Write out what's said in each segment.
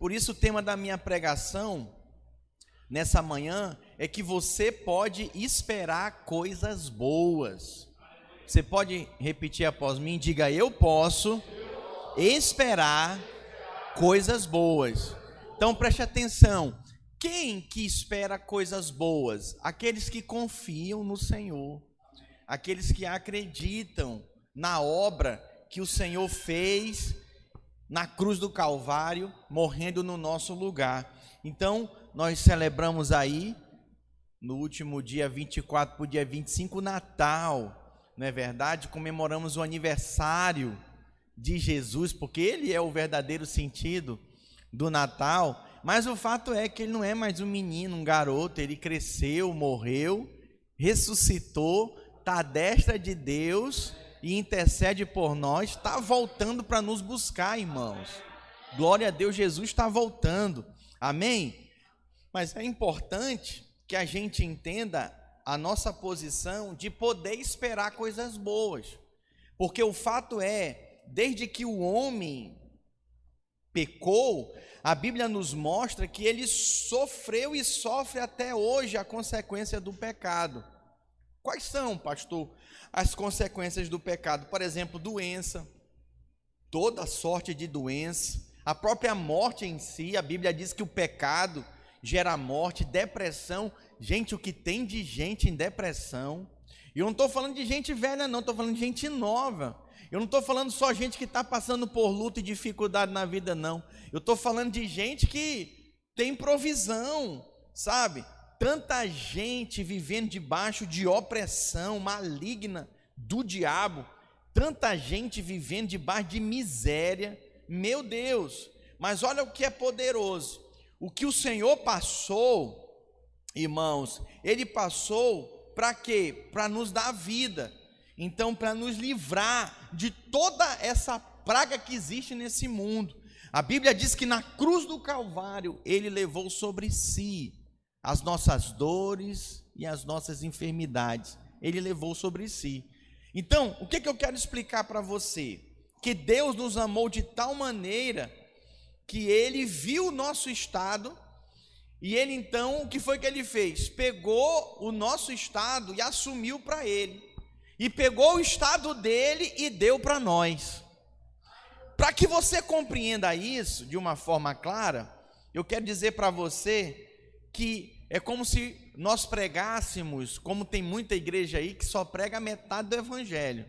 Por isso, o tema da minha pregação nessa manhã é que você pode esperar coisas boas. Você pode repetir após mim? Diga, eu posso esperar coisas boas. Então preste atenção. Quem que espera coisas boas? Aqueles que confiam no Senhor, aqueles que acreditam na obra que o Senhor fez na cruz do Calvário, morrendo no nosso lugar. Então, nós celebramos aí, no último dia 24 para o dia 25, Natal, não é verdade? Comemoramos o aniversário de Jesus, porque ele é o verdadeiro sentido do Natal. Mas o fato é que ele não é mais um menino, um garoto, ele cresceu, morreu, ressuscitou, está à destra de Deus e intercede por nós, está voltando para nos buscar, irmãos. Glória a Deus, Jesus está voltando. Amém? Mas é importante que a gente entenda a nossa posição de poder esperar coisas boas. Porque o fato é, desde que o homem pecou, a Bíblia nos mostra que ele sofreu e sofre até hoje a consequência do pecado. Quais são, pastor, as consequências do pecado? Por exemplo, doença, toda sorte de doença, a própria morte em si, a Bíblia diz que o pecado gera morte, depressão. Gente, o que tem de gente em depressão. E eu não estou falando de gente velha, não, estou falando de gente nova. Eu não estou falando só gente que está passando por luta e dificuldade na vida, não. Eu estou falando de gente que tem provisão, sabe? Tanta gente vivendo debaixo de opressão maligna do diabo, tanta gente vivendo debaixo de miséria. Meu Deus, mas olha o que é poderoso. O que o Senhor passou, irmãos, ele passou para quê? Para nos dar vida. Então, para nos livrar de toda essa praga que existe nesse mundo. A Bíblia diz que na cruz do Calvário ele levou sobre si as nossas dores e as nossas enfermidades. Ele levou sobre si. Então, o que, que eu quero explicar para você? Que Deus nos amou de tal maneira que ele viu o nosso estado e ele então, o que foi que ele fez? Pegou o nosso estado e assumiu para ele. E pegou o estado dele e deu para nós. Para que você compreenda isso de uma forma clara, eu quero dizer para você que é como se nós pregássemos, como tem muita igreja aí que só prega metade do evangelho,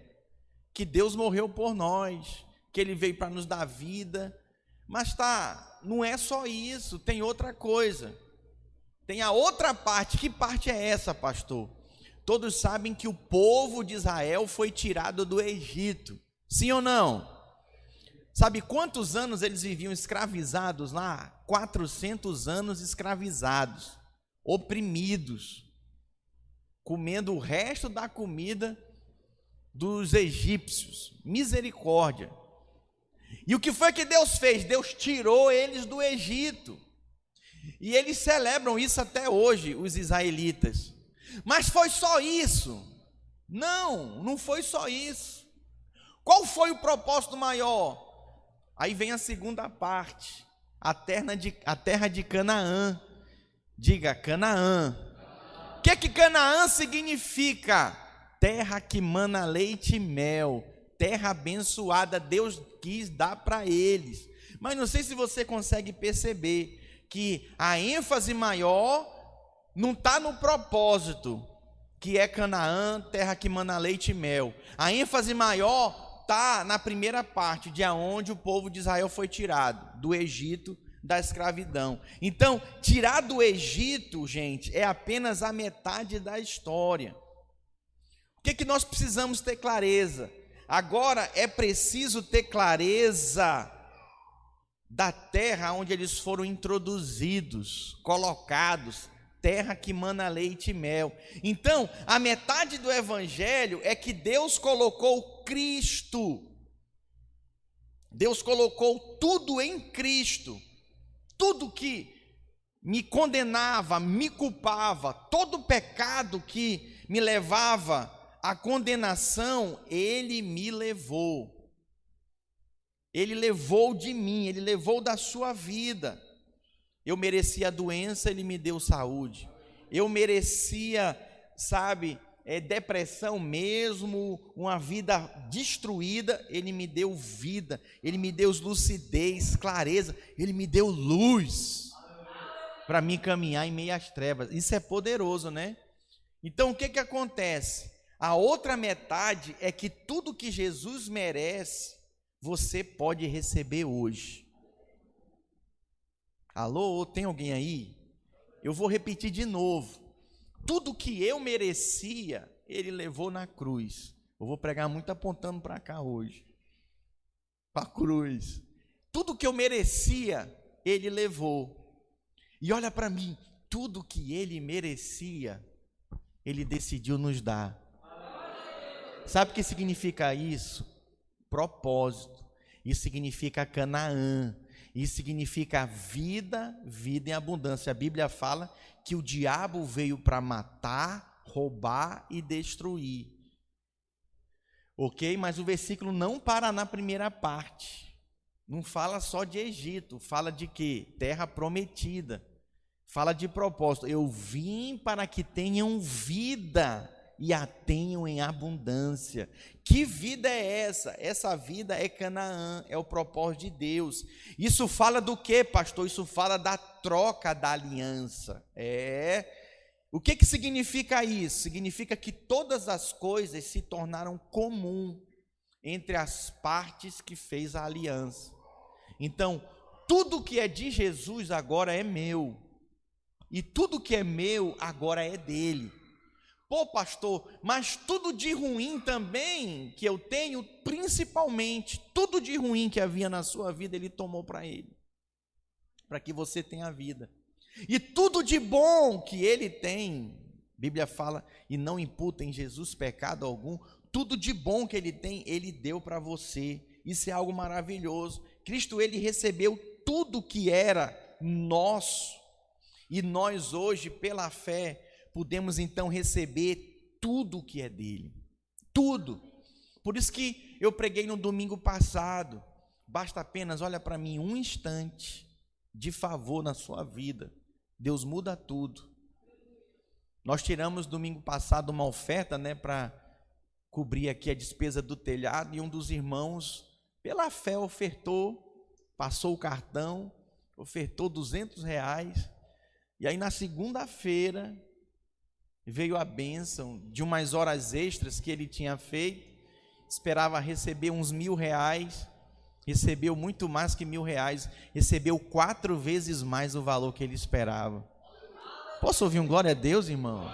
que Deus morreu por nós, que ele veio para nos dar vida, mas tá, não é só isso, tem outra coisa. Tem a outra parte. Que parte é essa, pastor? Todos sabem que o povo de Israel foi tirado do Egito. Sim ou não? Sabe quantos anos eles viviam escravizados lá? 400 anos escravizados, oprimidos, comendo o resto da comida dos egípcios. Misericórdia. E o que foi que Deus fez? Deus tirou eles do Egito. E eles celebram isso até hoje, os israelitas. Mas foi só isso? Não, não foi só isso. Qual foi o propósito maior? Aí vem a segunda parte, a terra de, a terra de Canaã. Diga Canaã. O que, que Canaã significa? Terra que mana leite e mel terra abençoada Deus quis dar para eles. Mas não sei se você consegue perceber que a ênfase maior não está no propósito, que é Canaã, terra que mana leite e mel. A ênfase maior está na primeira parte, de onde o povo de Israel foi tirado, do Egito, da escravidão. Então, tirar do Egito, gente, é apenas a metade da história. O que, que nós precisamos ter clareza? Agora é preciso ter clareza da terra onde eles foram introduzidos, colocados, terra que mana leite e mel. Então, a metade do evangelho é que Deus colocou Cristo. Deus colocou tudo em Cristo. Tudo que me condenava, me culpava, todo pecado que me levava a condenação ele me levou. Ele levou de mim, ele levou da sua vida. Eu merecia a doença, ele me deu saúde. Eu merecia, sabe, é, depressão mesmo, uma vida destruída, ele me deu vida, ele me deu lucidez, clareza, ele me deu luz para mim caminhar em meio às trevas. Isso é poderoso, né? Então o que que acontece? A outra metade é que tudo que Jesus merece, você pode receber hoje. Alô, tem alguém aí? Eu vou repetir de novo. Tudo que eu merecia, ele levou na cruz. Eu vou pregar muito apontando para cá hoje. Para a cruz. Tudo que eu merecia, ele levou. E olha para mim, tudo que ele merecia, ele decidiu nos dar. Sabe o que significa isso? Propósito. Isso significa Canaã. Isso significa vida, vida em abundância. A Bíblia fala que o diabo veio para matar, roubar e destruir. Ok? Mas o versículo não para na primeira parte. Não fala só de Egito, fala de quê? Terra prometida. Fala de propósito. Eu vim para que tenham vida e a tenham em abundância. Que vida é essa? Essa vida é Canaã, é o propósito de Deus. Isso fala do que, pastor? Isso fala da troca da aliança. É. O que, que significa isso? Significa que todas as coisas se tornaram comum entre as partes que fez a aliança. Então, tudo que é de Jesus agora é meu. E tudo que é meu agora é dele. Pô, pastor, mas tudo de ruim também que eu tenho, principalmente, tudo de ruim que havia na sua vida, ele tomou para ele, para que você tenha vida. E tudo de bom que ele tem, Bíblia fala, e não imputa em Jesus pecado algum, tudo de bom que ele tem, ele deu para você. Isso é algo maravilhoso. Cristo, ele recebeu tudo que era nosso. E nós hoje, pela fé, podemos então receber tudo o que é dele. Tudo. Por isso que eu preguei no domingo passado. Basta apenas, olha para mim, um instante de favor na sua vida. Deus muda tudo. Nós tiramos domingo passado uma oferta, né, para cobrir aqui a despesa do telhado e um dos irmãos, pela fé, ofertou, passou o cartão, ofertou 200 reais. E aí na segunda-feira veio a bênção de umas horas extras que ele tinha feito, esperava receber uns mil reais, recebeu muito mais que mil reais, recebeu quatro vezes mais o valor que ele esperava. Posso ouvir um glória a Deus, irmão?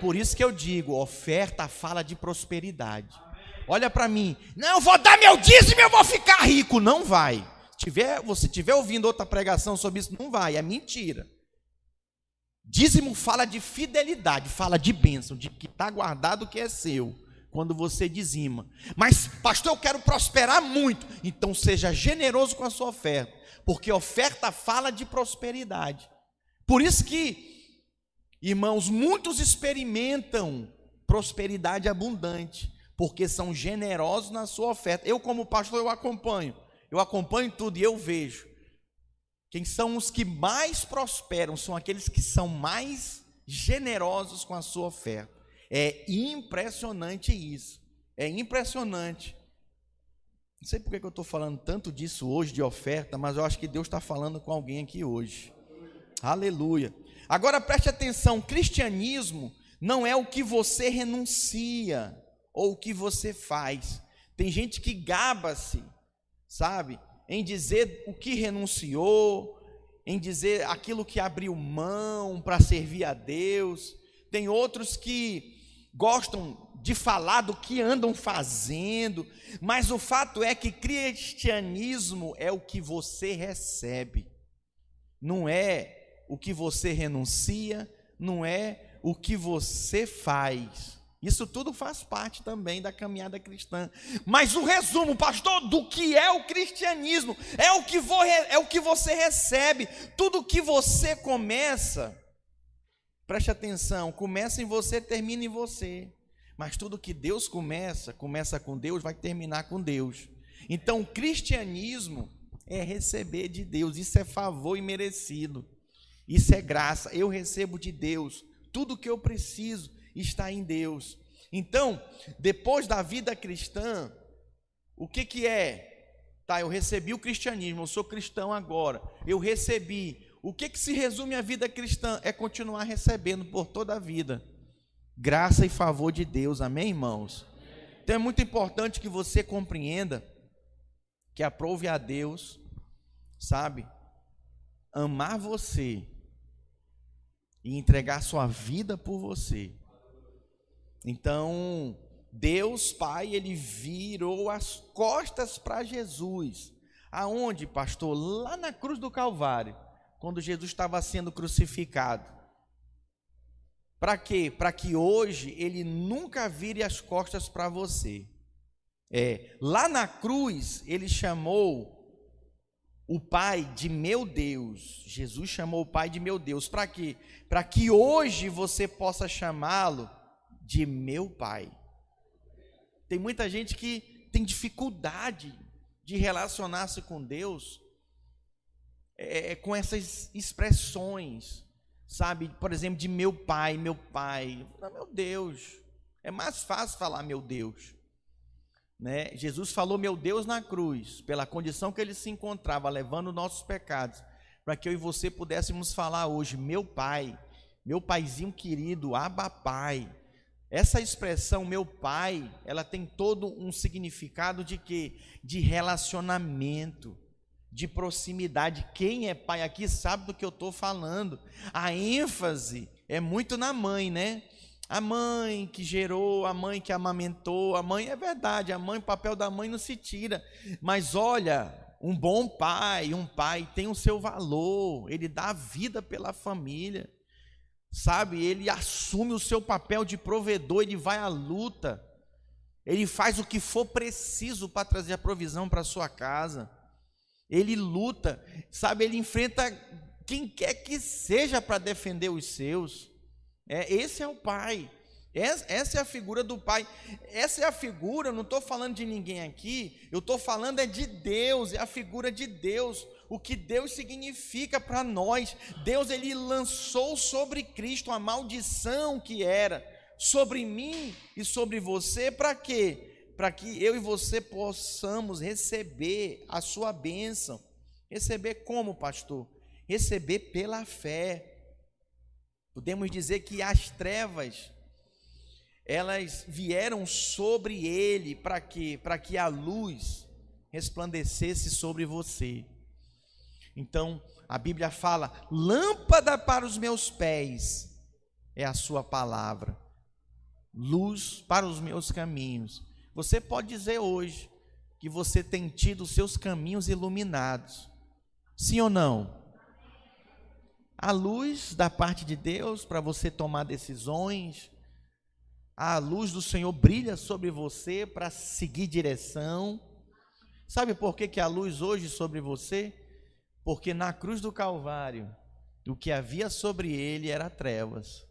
Por isso que eu digo, oferta fala de prosperidade. Olha para mim, não, eu vou dar meu dízimo e eu vou ficar rico. Não vai. Se tiver, você estiver ouvindo outra pregação sobre isso, não vai, é mentira. Dízimo fala de fidelidade, fala de bênção, de que está guardado o que é seu, quando você dizima. Mas, pastor, eu quero prosperar muito. Então, seja generoso com a sua oferta, porque oferta fala de prosperidade. Por isso que, irmãos, muitos experimentam prosperidade abundante, porque são generosos na sua oferta. Eu, como pastor, eu acompanho. Eu acompanho tudo e eu vejo quem são os que mais prosperam são aqueles que são mais generosos com a sua oferta. É impressionante isso. É impressionante. Não sei por que eu estou falando tanto disso hoje, de oferta, mas eu acho que Deus está falando com alguém aqui hoje. Aleluia. Agora preste atenção: cristianismo não é o que você renuncia ou o que você faz. Tem gente que gaba-se, sabe? Em dizer o que renunciou, em dizer aquilo que abriu mão para servir a Deus. Tem outros que gostam de falar do que andam fazendo, mas o fato é que cristianismo é o que você recebe, não é o que você renuncia, não é o que você faz. Isso tudo faz parte também da caminhada cristã. Mas o resumo, pastor, do que é o cristianismo, é o que, é o que você recebe. Tudo que você começa, preste atenção, começa em você, termina em você. Mas tudo que Deus começa, começa com Deus, vai terminar com Deus. Então, o cristianismo é receber de Deus, isso é favor imerecido, isso é graça. Eu recebo de Deus, tudo que eu preciso está em Deus. Então, depois da vida cristã, o que, que é? Tá, eu recebi o cristianismo, eu sou cristão agora, eu recebi. O que, que se resume a vida cristã? É continuar recebendo por toda a vida. Graça e favor de Deus, amém, irmãos? Então é muito importante que você compreenda que aprove a Deus, sabe, amar você e entregar sua vida por você. Então, Deus Pai, ele virou as costas para Jesus. Aonde, pastor? Lá na cruz do Calvário, quando Jesus estava sendo crucificado. Para quê? Para que hoje ele nunca vire as costas para você. É, lá na cruz, ele chamou o Pai de meu Deus. Jesus chamou o Pai de meu Deus. Para quê? Para que hoje você possa chamá-lo de meu Pai. Tem muita gente que tem dificuldade de relacionar-se com Deus é, é, com essas expressões, sabe? Por exemplo, de meu pai, meu pai. Não, meu Deus. É mais fácil falar meu Deus. Né? Jesus falou meu Deus na cruz, pela condição que ele se encontrava, levando nossos pecados, para que eu e você pudéssemos falar hoje, meu pai, meu paizinho querido, Abba Pai. Essa expressão meu pai, ela tem todo um significado de que de relacionamento, de proximidade. Quem é pai aqui sabe do que eu estou falando. A ênfase é muito na mãe, né? A mãe que gerou, a mãe que amamentou, a mãe é verdade, a mãe, o papel da mãe não se tira. Mas olha, um bom pai, um pai tem o seu valor, ele dá a vida pela família sabe? Ele assume o seu papel de provedor, ele vai à luta, ele faz o que for preciso para trazer a provisão para sua casa, ele luta, sabe? Ele enfrenta quem quer que seja para defender os seus. É, esse é o pai. Essa é a figura do Pai. Essa é a figura, não estou falando de ninguém aqui, eu estou falando é de Deus, é a figura de Deus o que Deus significa para nós. Deus ele lançou sobre Cristo a maldição que era sobre mim e sobre você, para quê? Para que eu e você possamos receber a sua bênção. Receber como, pastor? Receber pela fé. Podemos dizer que as trevas elas vieram sobre ele para quê? Para que a luz resplandecesse sobre você. Então, a Bíblia fala: lâmpada para os meus pés é a Sua palavra, luz para os meus caminhos. Você pode dizer hoje que você tem tido os seus caminhos iluminados, sim ou não? A luz da parte de Deus para você tomar decisões, a luz do Senhor brilha sobre você para seguir direção. Sabe por que, que a luz hoje sobre você? Porque na cruz do Calvário, o que havia sobre ele era trevas.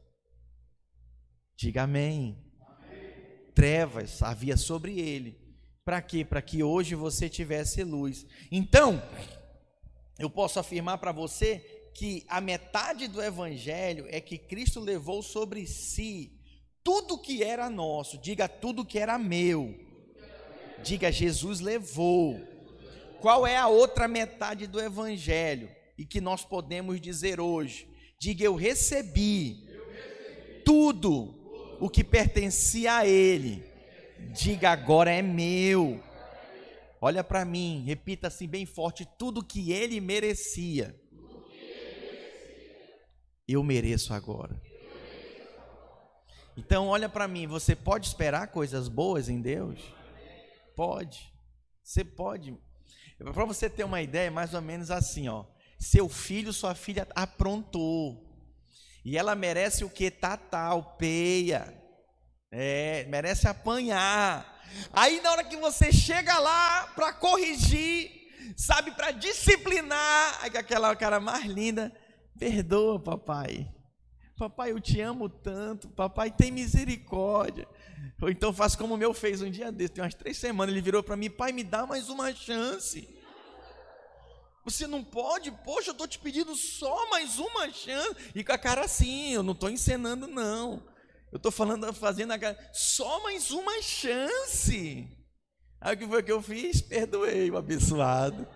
Diga amém. amém. Trevas havia sobre ele. Para quê? Para que hoje você tivesse luz. Então, eu posso afirmar para você que a metade do evangelho é que Cristo levou sobre si tudo que era nosso. Diga tudo que era meu. Diga Jesus levou. Qual é a outra metade do evangelho? E que nós podemos dizer hoje? Diga eu recebi, tudo o que pertencia a ele. Diga agora é meu. Olha para mim, repita assim bem forte: tudo que ele merecia, eu mereço agora. Então, olha para mim, você pode esperar coisas boas em Deus? Pode. Você pode. Para você ter uma ideia, é mais ou menos assim, ó. Seu filho, sua filha aprontou. E ela merece o que? Tatal, peia. É, merece apanhar. Aí na hora que você chega lá para corrigir, sabe, para disciplinar, aquela cara mais linda, perdoa, papai. Papai, eu te amo tanto. Papai, tem misericórdia. Ou então faz como o meu fez um dia desse, tem umas três semanas. Ele virou para mim: Pai, me dá mais uma chance. Você não pode, poxa, eu estou te pedindo só mais uma chance. E com a cara assim, eu não estou encenando, não. Eu estou falando, fazendo a cara, só mais uma chance. Aí o que foi que eu fiz? Perdoei o abençoado.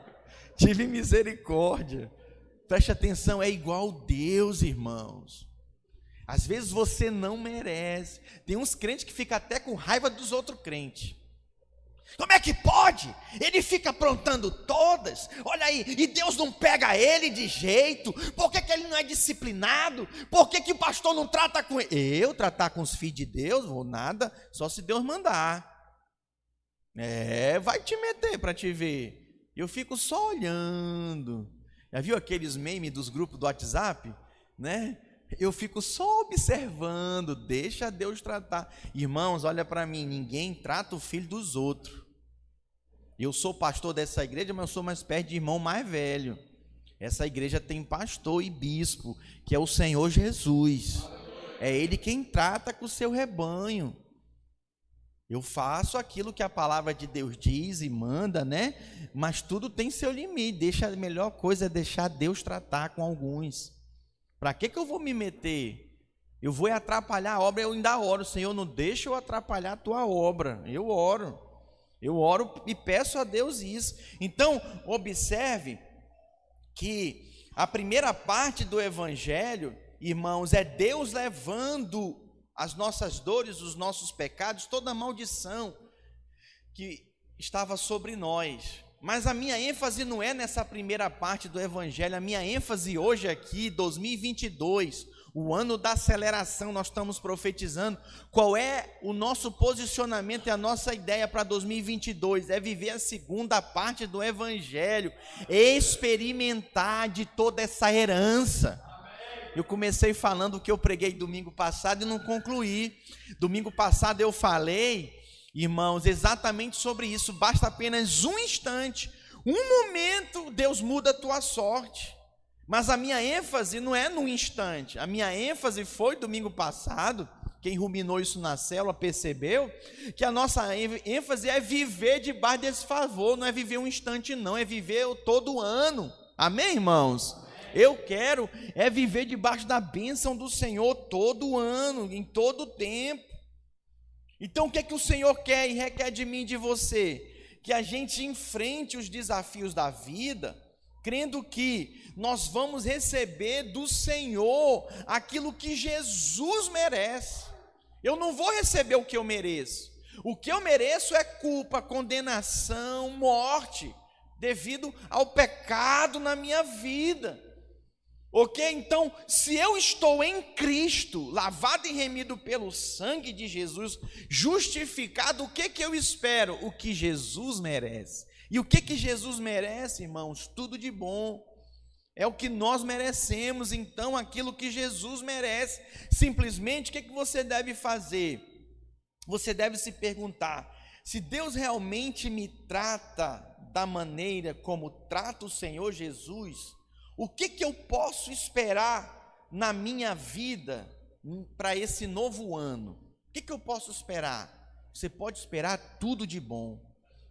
Tive misericórdia. Preste atenção, é igual Deus, irmãos. Às vezes você não merece. Tem uns crentes que ficam até com raiva dos outros crentes. Como é que pode? Ele fica aprontando todas. Olha aí, e Deus não pega ele de jeito. Por que, que ele não é disciplinado? Por que, que o pastor não trata com ele? Eu tratar com os filhos de Deus? Vou nada, só se Deus mandar. É, vai te meter para te ver. Eu fico só olhando. Já viu aqueles memes dos grupos do WhatsApp? Né? Eu fico só observando, deixa Deus tratar. Irmãos, olha para mim, ninguém trata o filho dos outros. Eu sou pastor dessa igreja, mas eu sou mais perto de irmão mais velho. Essa igreja tem pastor e bispo, que é o Senhor Jesus. É ele quem trata com o seu rebanho. Eu faço aquilo que a palavra de Deus diz e manda, né? Mas tudo tem seu limite. Deixa a melhor coisa é deixar Deus tratar com alguns. Para que, que eu vou me meter? Eu vou atrapalhar a obra, eu ainda oro, Senhor, não deixa eu atrapalhar a tua obra. Eu oro. Eu oro e peço a Deus isso. Então, observe que a primeira parte do evangelho, irmãos, é Deus levando as nossas dores, os nossos pecados, toda a maldição que estava sobre nós. Mas a minha ênfase não é nessa primeira parte do Evangelho, a minha ênfase hoje aqui, 2022, o ano da aceleração, nós estamos profetizando. Qual é o nosso posicionamento e a nossa ideia para 2022? É viver a segunda parte do Evangelho, experimentar de toda essa herança. Eu comecei falando o que eu preguei domingo passado e não concluí. Domingo passado eu falei Irmãos, exatamente sobre isso, basta apenas um instante, um momento, Deus muda a tua sorte. Mas a minha ênfase não é no instante, a minha ênfase foi domingo passado. Quem ruminou isso na célula percebeu que a nossa ênfase é viver debaixo desse favor, não é viver um instante, não, é viver todo ano. Amém, irmãos? Eu quero é viver debaixo da bênção do Senhor todo ano, em todo tempo. Então, o que é que o Senhor quer e requer de mim e de você? Que a gente enfrente os desafios da vida, crendo que nós vamos receber do Senhor aquilo que Jesus merece. Eu não vou receber o que eu mereço. O que eu mereço é culpa, condenação, morte, devido ao pecado na minha vida. Ok? Então, se eu estou em Cristo, lavado e remido pelo sangue de Jesus, justificado, o que, que eu espero? O que Jesus merece. E o que, que Jesus merece, irmãos? Tudo de bom. É o que nós merecemos, então, aquilo que Jesus merece. Simplesmente, o que, que você deve fazer? Você deve se perguntar: se Deus realmente me trata da maneira como trata o Senhor Jesus, o que, que eu posso esperar na minha vida para esse novo ano? O que, que eu posso esperar? Você pode esperar tudo de bom.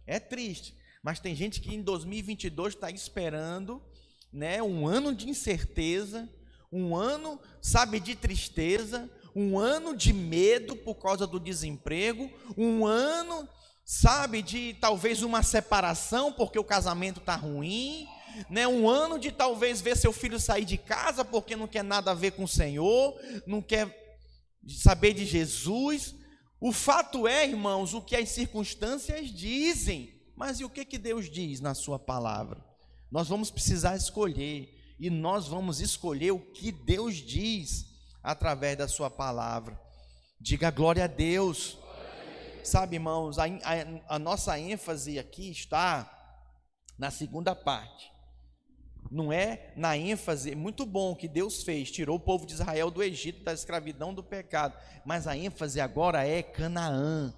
É triste, mas tem gente que em 2022 está esperando né, um ano de incerteza, um ano, sabe, de tristeza, um ano de medo por causa do desemprego, um ano, sabe, de talvez uma separação porque o casamento está ruim, né, um ano de talvez ver seu filho sair de casa porque não quer nada a ver com o Senhor, não quer saber de Jesus. O fato é, irmãos, o que as circunstâncias dizem. Mas e o que, que Deus diz na Sua palavra? Nós vamos precisar escolher, e nós vamos escolher o que Deus diz através da Sua palavra. Diga glória a Deus. Sabe, irmãos, a, a, a nossa ênfase aqui está na segunda parte não é na ênfase, é muito bom que Deus fez, tirou o povo de Israel do Egito, da escravidão, do pecado, mas a ênfase agora é Canaã,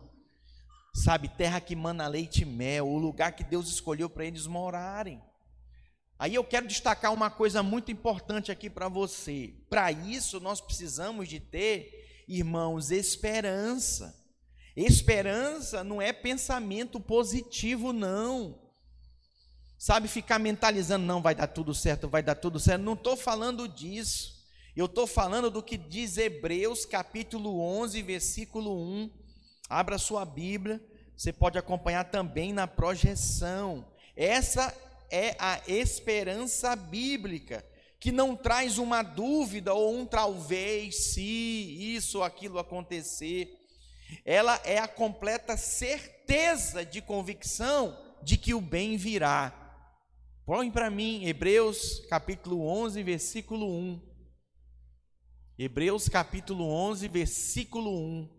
sabe, terra que mana leite e mel, o lugar que Deus escolheu para eles morarem. Aí eu quero destacar uma coisa muito importante aqui para você. Para isso, nós precisamos de ter, irmãos, esperança. Esperança não é pensamento positivo, não. Sabe, ficar mentalizando, não, vai dar tudo certo, vai dar tudo certo. Não estou falando disso. Eu estou falando do que diz Hebreus capítulo 11, versículo 1. Abra sua Bíblia, você pode acompanhar também na projeção. Essa é a esperança bíblica, que não traz uma dúvida ou um talvez, se isso ou aquilo acontecer. Ela é a completa certeza de convicção de que o bem virá. Põe para mim Hebreus capítulo 11, versículo 1. Hebreus capítulo 11, versículo 1.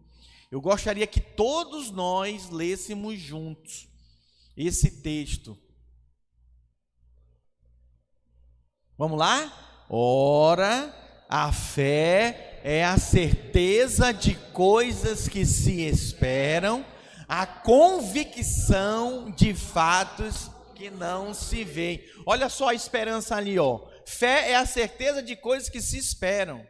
Eu gostaria que todos nós lêssemos juntos esse texto. Vamos lá? Ora, a fé é a certeza de coisas que se esperam, a convicção de fatos que não se veem. Olha só a esperança ali, ó. Fé é a certeza de coisas que se esperam.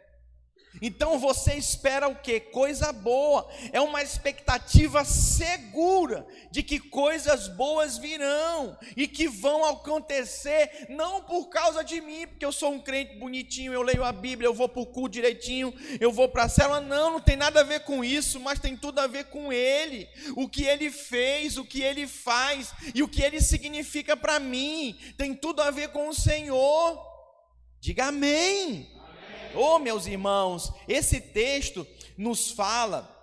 Então você espera o que? Coisa boa. É uma expectativa segura de que coisas boas virão e que vão acontecer, não por causa de mim, porque eu sou um crente bonitinho, eu leio a Bíblia, eu vou para o culto direitinho, eu vou para a célula. Não, não tem nada a ver com isso, mas tem tudo a ver com Ele. O que Ele fez, o que Ele faz e o que Ele significa para mim. Tem tudo a ver com o Senhor. Diga amém. Oh, meus irmãos, esse texto nos fala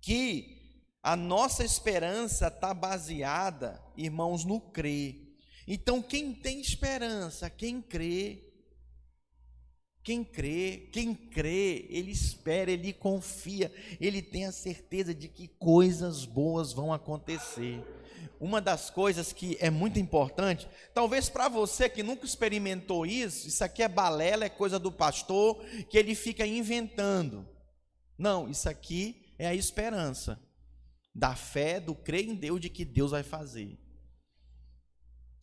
que a nossa esperança está baseada, irmãos, no crer. Então, quem tem esperança, quem crê, quem crê, quem crê, ele espera, ele confia, ele tem a certeza de que coisas boas vão acontecer uma das coisas que é muito importante, talvez para você que nunca experimentou isso, isso aqui é balela, é coisa do pastor, que ele fica inventando. Não, isso aqui é a esperança da fé, do crer em Deus de que Deus vai fazer.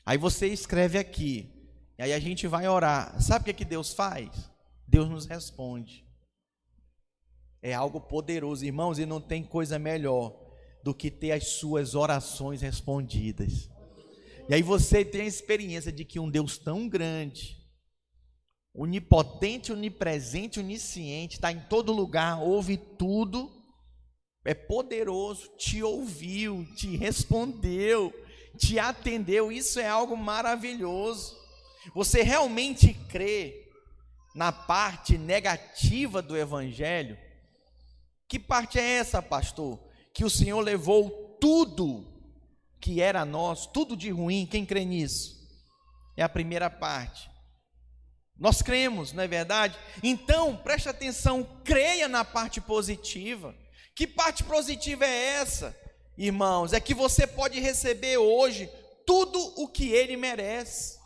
Aí você escreve aqui, e aí a gente vai orar. Sabe o que, que Deus faz? Deus nos responde. É algo poderoso, irmãos, e não tem coisa melhor do que ter as suas orações respondidas. E aí você tem a experiência de que um Deus tão grande, onipotente, onipresente, onisciente, está em todo lugar, ouve tudo, é poderoso, te ouviu, te respondeu, te atendeu. Isso é algo maravilhoso. Você realmente crê na parte negativa do Evangelho? Que parte é essa, pastor? Que o Senhor levou tudo que era nosso, tudo de ruim, quem crê nisso? É a primeira parte. Nós cremos, não é verdade? Então, preste atenção, creia na parte positiva. Que parte positiva é essa, irmãos? É que você pode receber hoje tudo o que ele merece.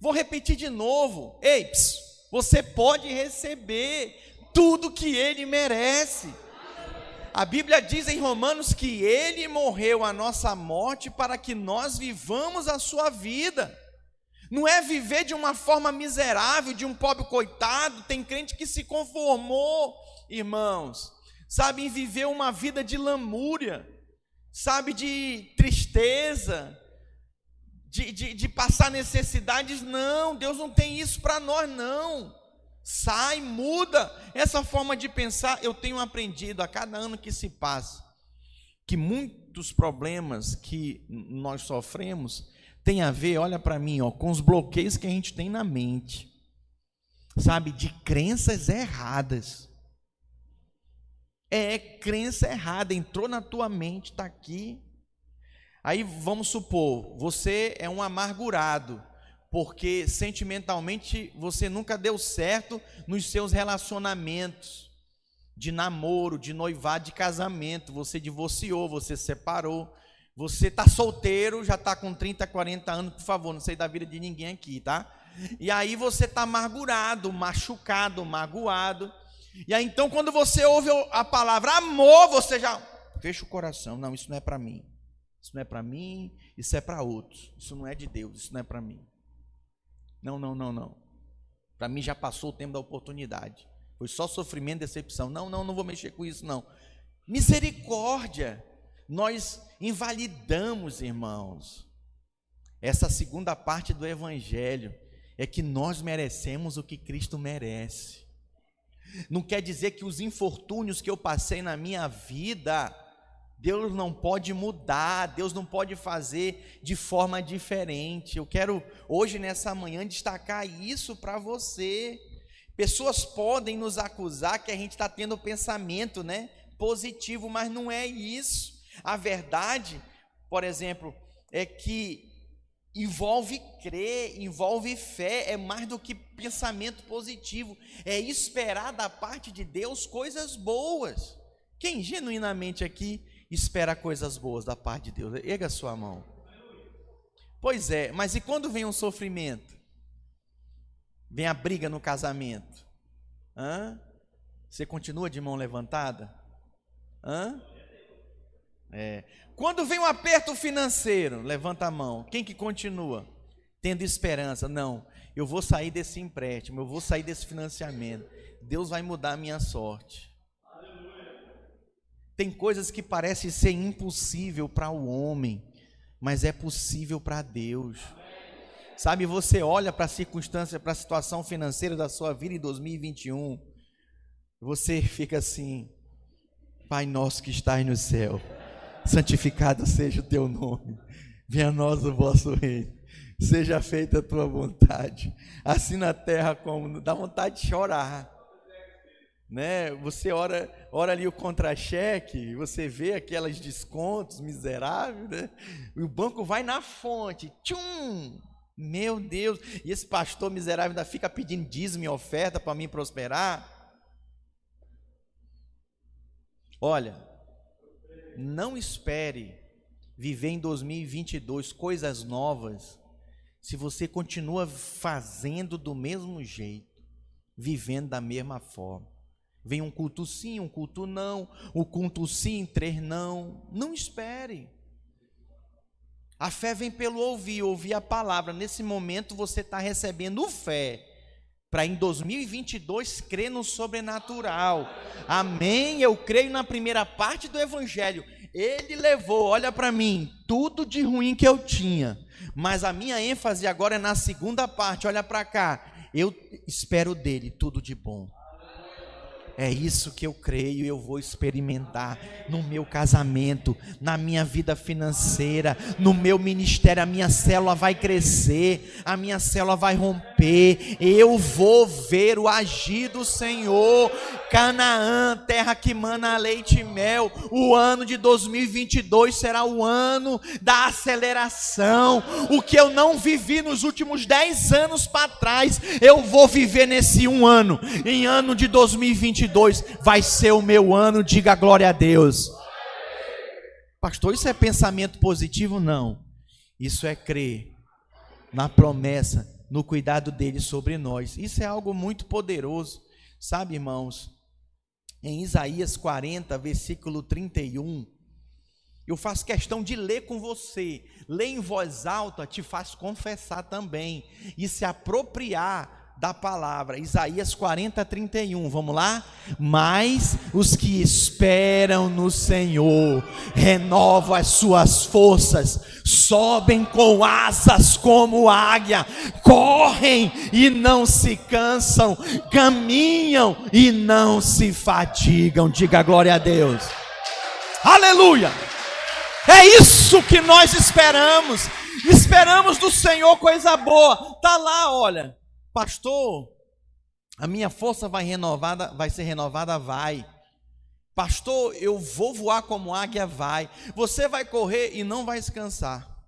Vou repetir de novo. Ei, você pode receber tudo que ele merece. A Bíblia diz em Romanos que ele morreu a nossa morte para que nós vivamos a sua vida. Não é viver de uma forma miserável, de um pobre coitado. Tem crente que se conformou, irmãos, sabe, em viver uma vida de lamúria, sabe, de tristeza, de, de, de passar necessidades. Não, Deus não tem isso para nós, não. Sai, muda essa forma de pensar. Eu tenho aprendido a cada ano que se passa que muitos problemas que nós sofremos tem a ver, olha para mim, ó, com os bloqueios que a gente tem na mente. Sabe, de crenças erradas. É crença errada, entrou na tua mente, está aqui. Aí vamos supor, você é um amargurado porque sentimentalmente você nunca deu certo nos seus relacionamentos de namoro, de noivado, de casamento. Você divorciou, você separou. Você está solteiro, já está com 30, 40 anos, por favor, não sei da vida de ninguém aqui, tá? E aí você está amargurado, machucado, magoado. E aí então, quando você ouve a palavra amor, você já fecha o coração. Não, isso não é para mim. Isso não é para mim, isso é para outros. Isso não é de Deus, isso não é para mim. Não, não, não, não. Para mim já passou o tempo da oportunidade. Foi só sofrimento, decepção. Não, não, não vou mexer com isso, não. Misericórdia. Nós invalidamos, irmãos. Essa segunda parte do Evangelho é que nós merecemos o que Cristo merece. Não quer dizer que os infortúnios que eu passei na minha vida, Deus não pode mudar, Deus não pode fazer de forma diferente. Eu quero hoje, nessa manhã, destacar isso para você. Pessoas podem nos acusar que a gente está tendo pensamento né, positivo, mas não é isso. A verdade, por exemplo, é que envolve crer, envolve fé, é mais do que pensamento positivo, é esperar da parte de Deus coisas boas. Quem genuinamente aqui espera coisas boas da parte de Deus? Erga a sua mão. Pois é, mas e quando vem um sofrimento? Vem a briga no casamento? Hã? Você continua de mão levantada? Hã? É. Quando vem um aperto financeiro, levanta a mão. Quem que continua? Tendo esperança. Não, eu vou sair desse empréstimo, eu vou sair desse financiamento. Deus vai mudar a minha sorte. Tem coisas que parecem ser impossível para o homem, mas é possível para Deus. Sabe, você olha para a circunstância, para a situação financeira da sua vida em 2021, você fica assim: Pai nosso que estás no céu santificado seja o teu nome, venha a nós o vosso reino, seja feita a tua vontade, assim na terra como dá vontade de chorar. Né? Você ora, ora ali o contra-cheque, você vê aquelas descontos miseráveis, né? E o banco vai na fonte, tchum! Meu Deus, e esse pastor miserável ainda fica pedindo dízimo e oferta para mim prosperar. Olha, não espere viver em 2022 coisas novas se você continua fazendo do mesmo jeito, vivendo da mesma forma. Vem um culto sim, um culto não, o culto sim, três não. Não espere. A fé vem pelo ouvir, ouvir a palavra. Nesse momento você está recebendo fé para em 2022 crer no sobrenatural. Amém. Eu creio na primeira parte do evangelho. Ele levou, olha para mim, tudo de ruim que eu tinha. Mas a minha ênfase agora é na segunda parte. Olha para cá. Eu espero dele tudo de bom. É isso que eu creio e eu vou experimentar no meu casamento, na minha vida financeira, no meu ministério. A minha célula vai crescer, a minha célula vai romper. Eu vou ver o agir do Senhor. Canaã, terra que mana leite e mel. O ano de 2022 será o ano da aceleração. O que eu não vivi nos últimos 10 anos para trás, eu vou viver nesse um ano, em ano de 2022 2022 vai ser o meu ano, diga glória a Deus. Pastor, isso é pensamento positivo? Não. Isso é crer na promessa, no cuidado dele sobre nós. Isso é algo muito poderoso. Sabe, irmãos, em Isaías 40, versículo 31, eu faço questão de ler com você. Ler em voz alta te faz confessar também e se apropriar da palavra. Isaías 40, 31. Vamos lá? Mas os que esperam no Senhor renovam as suas forças, sobem com asas como águia, correm e não se cansam, caminham e não se fatigam. Diga glória a Deus. Aleluia! É isso que nós esperamos. Esperamos do Senhor coisa boa. Tá lá, olha. Pastor, a minha força vai renovada, vai ser renovada, vai. Pastor, eu vou voar como águia, vai. Você vai correr e não vai descansar.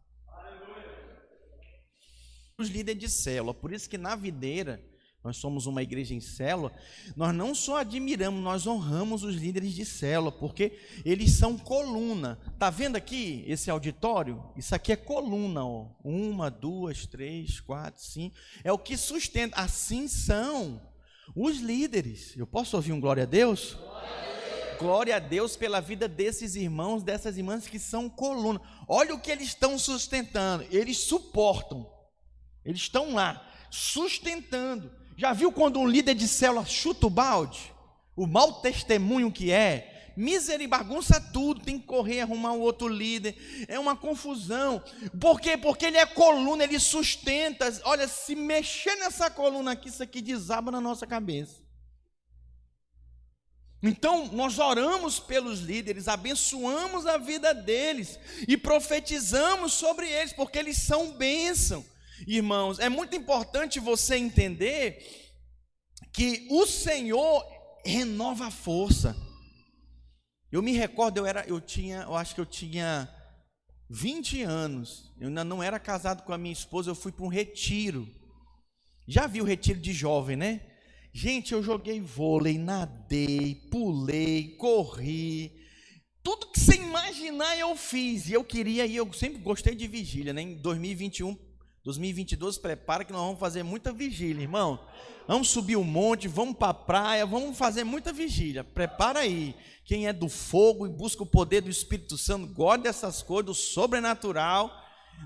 Os líderes de célula, por isso que na videira nós somos uma igreja em célula, nós não só admiramos, nós honramos os líderes de célula, porque eles são coluna. Tá vendo aqui esse auditório? Isso aqui é coluna, ó. Uma, duas, três, quatro, cinco. É o que sustenta. Assim são os líderes. Eu posso ouvir um glória a Deus? Glória a Deus pela vida desses irmãos, dessas irmãs que são coluna. Olha o que eles estão sustentando. Eles suportam. Eles estão lá sustentando. Já viu quando um líder de célula chuta o balde? O mau testemunho que é, Misery bagunça tudo, tem que correr, arrumar um outro líder. É uma confusão. Por quê? Porque ele é coluna, ele sustenta. Olha, se mexer nessa coluna aqui, isso aqui desaba na nossa cabeça. Então, nós oramos pelos líderes, abençoamos a vida deles e profetizamos sobre eles, porque eles são bênção. Irmãos, é muito importante você entender que o Senhor renova a força. Eu me recordo, eu era, eu tinha, eu acho que eu tinha 20 anos. Eu ainda não era casado com a minha esposa, eu fui para um retiro. Já vi o retiro de jovem, né? Gente, eu joguei vôlei, nadei, pulei, corri. Tudo que você imaginar eu fiz. E eu queria ir, eu sempre gostei de vigília, né? Em 2021, 2022, prepara que nós vamos fazer muita vigília, irmão. Vamos subir o um monte, vamos para a praia, vamos fazer muita vigília. Prepara aí. Quem é do fogo e busca o poder do Espírito Santo, gosta dessas coisas, do sobrenatural,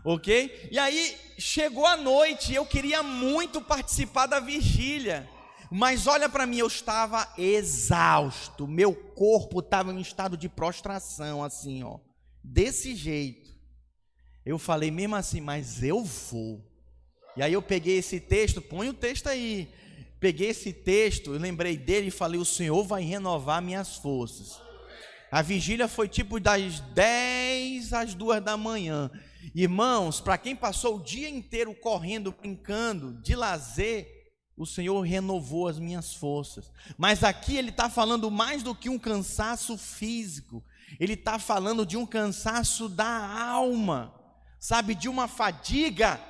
ok? E aí chegou a noite eu queria muito participar da vigília. Mas olha para mim, eu estava exausto, meu corpo estava em estado de prostração, assim, ó, desse jeito. Eu falei mesmo assim, mas eu vou. E aí eu peguei esse texto, põe o texto aí peguei esse texto, lembrei dele e falei: O Senhor vai renovar minhas forças. A vigília foi tipo das 10 às 2 da manhã. Irmãos, para quem passou o dia inteiro correndo, brincando, de lazer, o Senhor renovou as minhas forças. Mas aqui ele está falando mais do que um cansaço físico, ele está falando de um cansaço da alma, sabe, de uma fadiga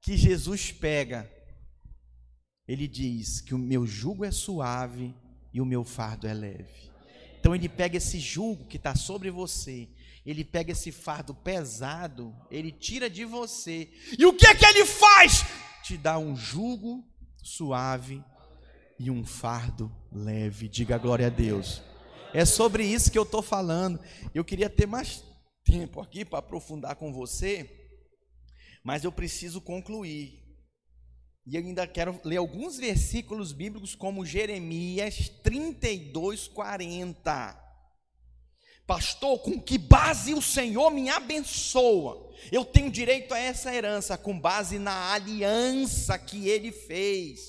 que Jesus pega ele diz que o meu jugo é suave e o meu fardo é leve. Então ele pega esse jugo que está sobre você, ele pega esse fardo pesado, ele tira de você. E o que é que ele faz? Te dá um jugo suave e um fardo leve. Diga glória a Deus. É sobre isso que eu estou falando. Eu queria ter mais tempo aqui para aprofundar com você, mas eu preciso concluir. E eu ainda quero ler alguns versículos bíblicos, como Jeremias 32, 40. Pastor, com que base o Senhor me abençoa? Eu tenho direito a essa herança com base na aliança que ele fez.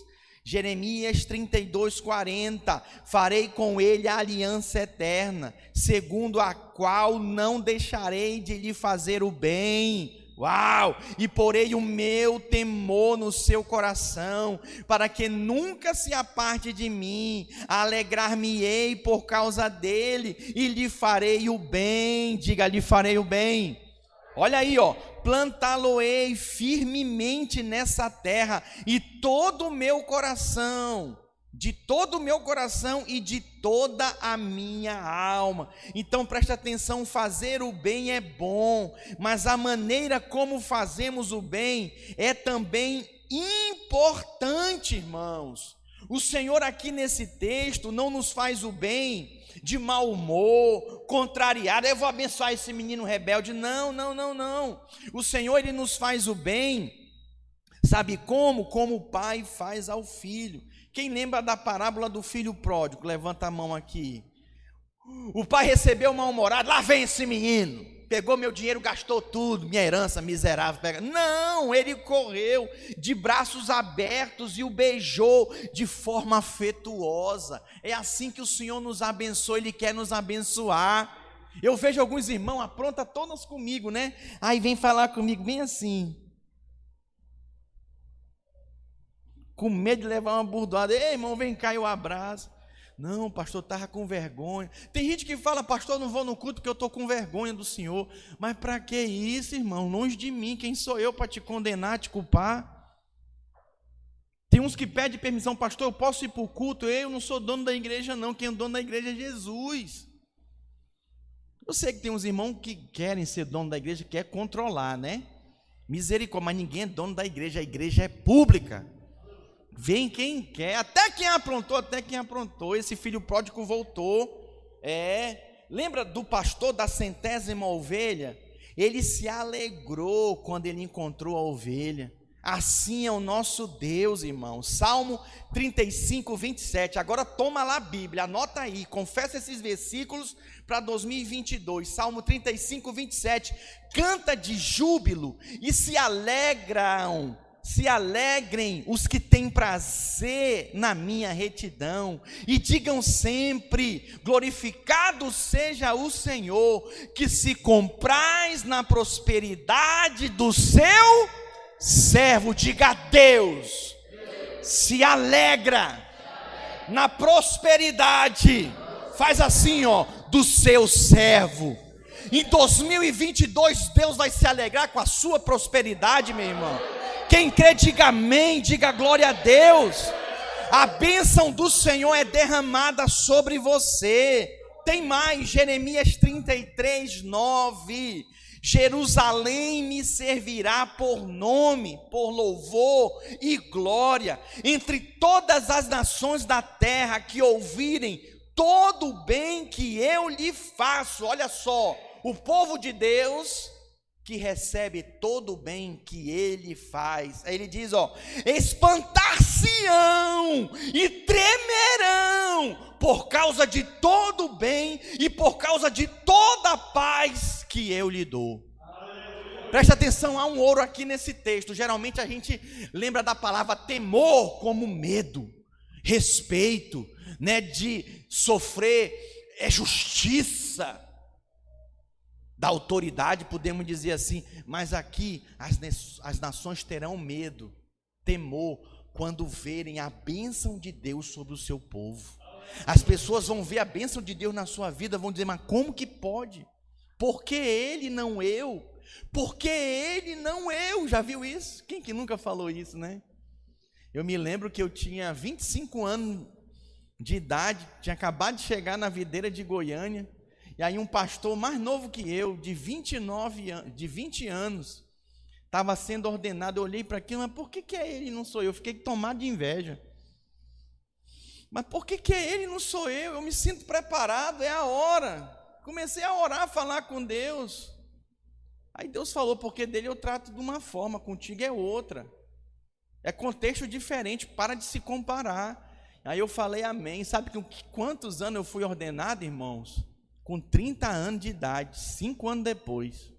Jeremias 32, 40: Farei com ele a aliança eterna, segundo a qual não deixarei de lhe fazer o bem Uau! E porei o meu temor no seu coração, para que nunca se aparte de mim. Alegrar-me-ei por causa dele e lhe farei o bem. Diga, lhe farei o bem. Olha aí, ó. Plantá-lo-ei firmemente nessa terra e todo o meu coração de todo o meu coração e de toda a minha alma. Então preste atenção: fazer o bem é bom, mas a maneira como fazemos o bem é também importante, irmãos. O Senhor aqui nesse texto não nos faz o bem de mau humor, contrariado. Eu vou abençoar esse menino rebelde. Não, não, não, não. O Senhor ele nos faz o bem. Sabe como? Como o pai faz ao filho. Quem lembra da parábola do filho pródigo? Levanta a mão aqui. O pai recebeu mal-humorado, lá vem esse menino. Pegou meu dinheiro, gastou tudo, minha herança miserável. Pega. Não, ele correu de braços abertos e o beijou de forma afetuosa. É assim que o Senhor nos abençoa, Ele quer nos abençoar. Eu vejo alguns irmãos, apronta todas comigo, né? Aí vem falar comigo bem assim. com medo de levar uma burdoada. Ei, irmão, vem cá, eu abraço. Não, pastor, estava com vergonha. Tem gente que fala, pastor, não vou no culto porque eu estou com vergonha do Senhor. Mas para que isso, irmão? Longe de mim, quem sou eu para te condenar, te culpar? Tem uns que pedem permissão, pastor, eu posso ir para o culto? Eu não sou dono da igreja, não. Quem é dono da igreja é Jesus. Eu sei que tem uns irmãos que querem ser dono da igreja, quer controlar, né? Misericórdia, mas ninguém é dono da igreja, a igreja é pública. Vem quem quer, até quem aprontou, até quem aprontou. Esse filho pródigo voltou. É, lembra do pastor da centésima ovelha? Ele se alegrou quando ele encontrou a ovelha. Assim é o nosso Deus, irmão. Salmo 35, 27. Agora toma lá a Bíblia, anota aí, confessa esses versículos para 2022. Salmo 35, 27. Canta de júbilo e se alegram, se alegrem os que têm prazer na minha retidão, e digam sempre: glorificado seja o Senhor, que se compraz na prosperidade do seu servo, diga a Deus, se alegra na prosperidade, faz assim, ó, do seu servo. Em 2022, Deus vai se alegrar com a sua prosperidade, meu irmão. Quem crê, diga amém, diga glória a Deus. A bênção do Senhor é derramada sobre você. Tem mais, Jeremias 33, 9. Jerusalém me servirá por nome, por louvor e glória entre todas as nações da terra que ouvirem todo o bem que eu lhe faço. Olha só, o povo de Deus que recebe todo o bem que ele faz. Aí ele diz, ó: "Espantar-se-ão e tremerão por causa de todo o bem e por causa de toda a paz que eu lhe dou." Preste atenção, há um ouro aqui nesse texto. Geralmente a gente lembra da palavra temor como medo, respeito, né, de sofrer é justiça da autoridade, podemos dizer assim, mas aqui as, as nações terão medo, temor, quando verem a bênção de Deus sobre o seu povo. As pessoas vão ver a bênção de Deus na sua vida, vão dizer, mas como que pode? Por que ele, não eu? Por que ele, não eu? Já viu isso? Quem que nunca falou isso, né? Eu me lembro que eu tinha 25 anos de idade, tinha acabado de chegar na videira de Goiânia, e aí um pastor mais novo que eu, de 29 anos, de 20 anos, estava sendo ordenado. Eu olhei para aquilo, mas por que, que é ele e não sou eu? Fiquei tomado de inveja. Mas por que, que é ele e não sou eu? Eu me sinto preparado, é a hora. Comecei a orar, a falar com Deus. Aí Deus falou, porque dele eu trato de uma forma, contigo é outra. É contexto diferente, para de se comparar. Aí eu falei amém. Sabe com quantos anos eu fui ordenado, irmãos? Com 30 anos de idade, cinco anos depois.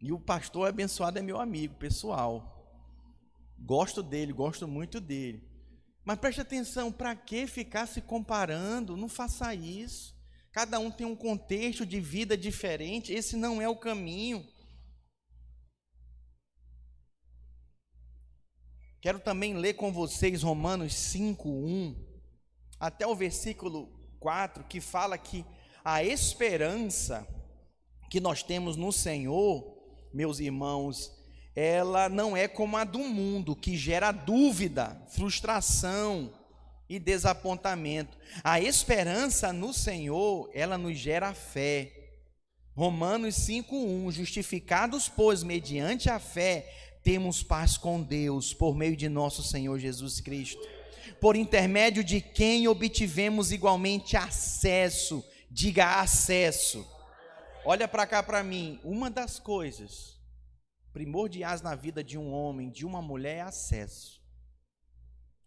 E o pastor abençoado é meu amigo pessoal. Gosto dele, gosto muito dele. Mas preste atenção, para que ficar se comparando? Não faça isso. Cada um tem um contexto de vida diferente, esse não é o caminho. Quero também ler com vocês Romanos 5, 1, até o versículo 4, que fala que a esperança que nós temos no Senhor, meus irmãos, ela não é como a do mundo, que gera dúvida, frustração e desapontamento. A esperança no Senhor, ela nos gera fé. Romanos 5:1 Justificados, pois, mediante a fé, temos paz com Deus por meio de nosso Senhor Jesus Cristo por intermédio de quem obtivemos igualmente acesso. Diga acesso. Olha para cá para mim. Uma das coisas primordiais na vida de um homem, de uma mulher, é acesso.